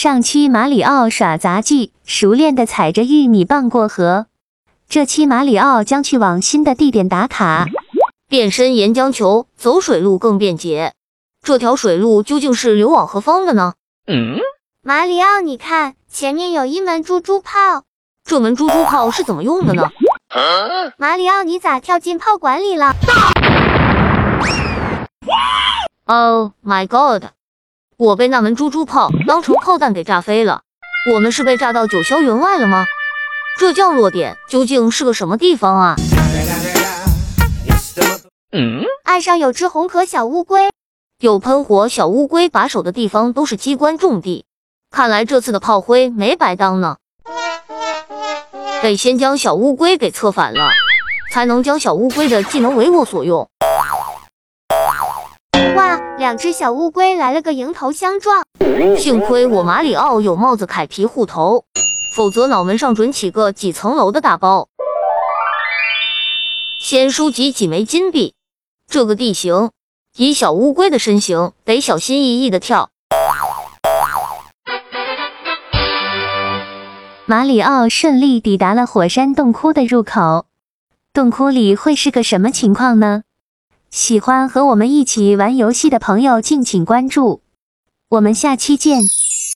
上期马里奥耍杂技，熟练的踩着玉米棒过河。这期马里奥将去往新的地点打卡。变身岩浆球，走水路更便捷。这条水路究竟是流往何方的呢？嗯，马里奥，你看前面有一门猪猪炮，这门猪猪炮是怎么用的呢？马里奥，你咋跳进炮管里了？Oh my god！我被那门猪猪炮当成炮弹给炸飞了。我们是被炸到九霄云外了吗？这降落点究竟是个什么地方啊？嗯，岸上有只红壳小乌龟，有喷火小乌龟把守的地方都是机关重地，看来这次的炮灰没白当呢。得先将小乌龟给策反了，才能将小乌龟的技能为我所用。两只小乌龟来了个迎头相撞，幸亏我马里奥有帽子凯皮护头，否则脑门上准起个几层楼的大包。先收集几枚金币，这个地形，以小乌龟的身形，得小心翼翼的跳。马里奥顺利抵达了火山洞窟的入口，洞窟里会是个什么情况呢？喜欢和我们一起玩游戏的朋友，敬请关注，我们下期见。